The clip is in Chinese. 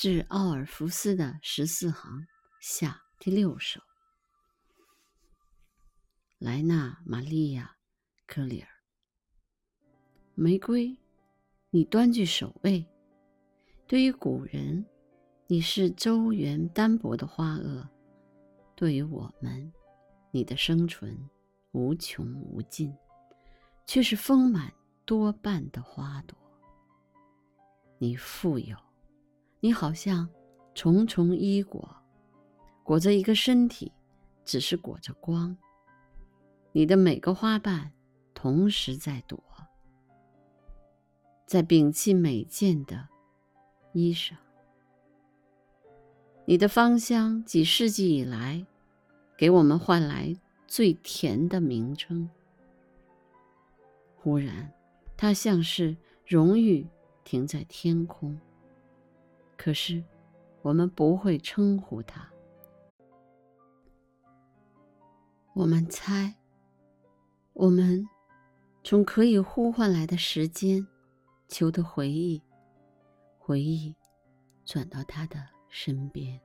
致奥尔弗斯的十四行下第六首。莱纳·玛利亚·克里尔，玫瑰，你端踞首位。对于古人，你是周圆单薄的花萼；对于我们，你的生存无穷无尽，却是丰满多瓣的花朵。你富有，你好像重重衣裹，裹着一个身体，只是裹着光。你的每个花瓣同时在躲，在摒弃每件的衣裳。你的芳香几世纪以来，给我们换来最甜的名称。忽然，它像是荣誉。停在天空，可是我们不会称呼他。我们猜，我们从可以呼唤来的时间求的回忆，回忆转到他的身边。